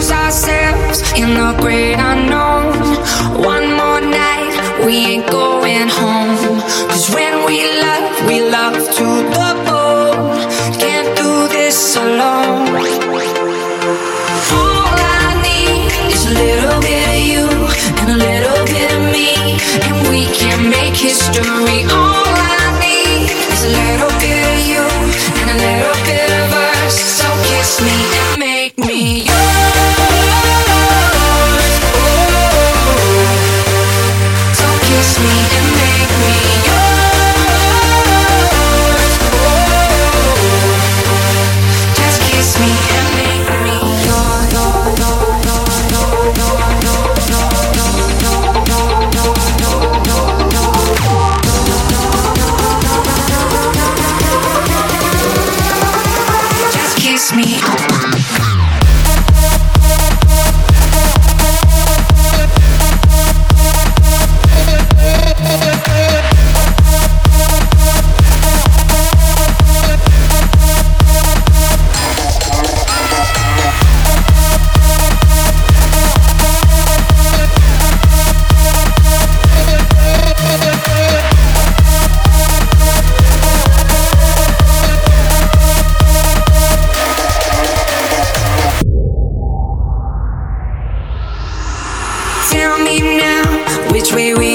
lose ourselves in the great unknown. One more night, we ain't going home. Cause when we love, we love to the bone. Can't do this alone. All I need is a little bit of you and a little bit of me. And we can make history.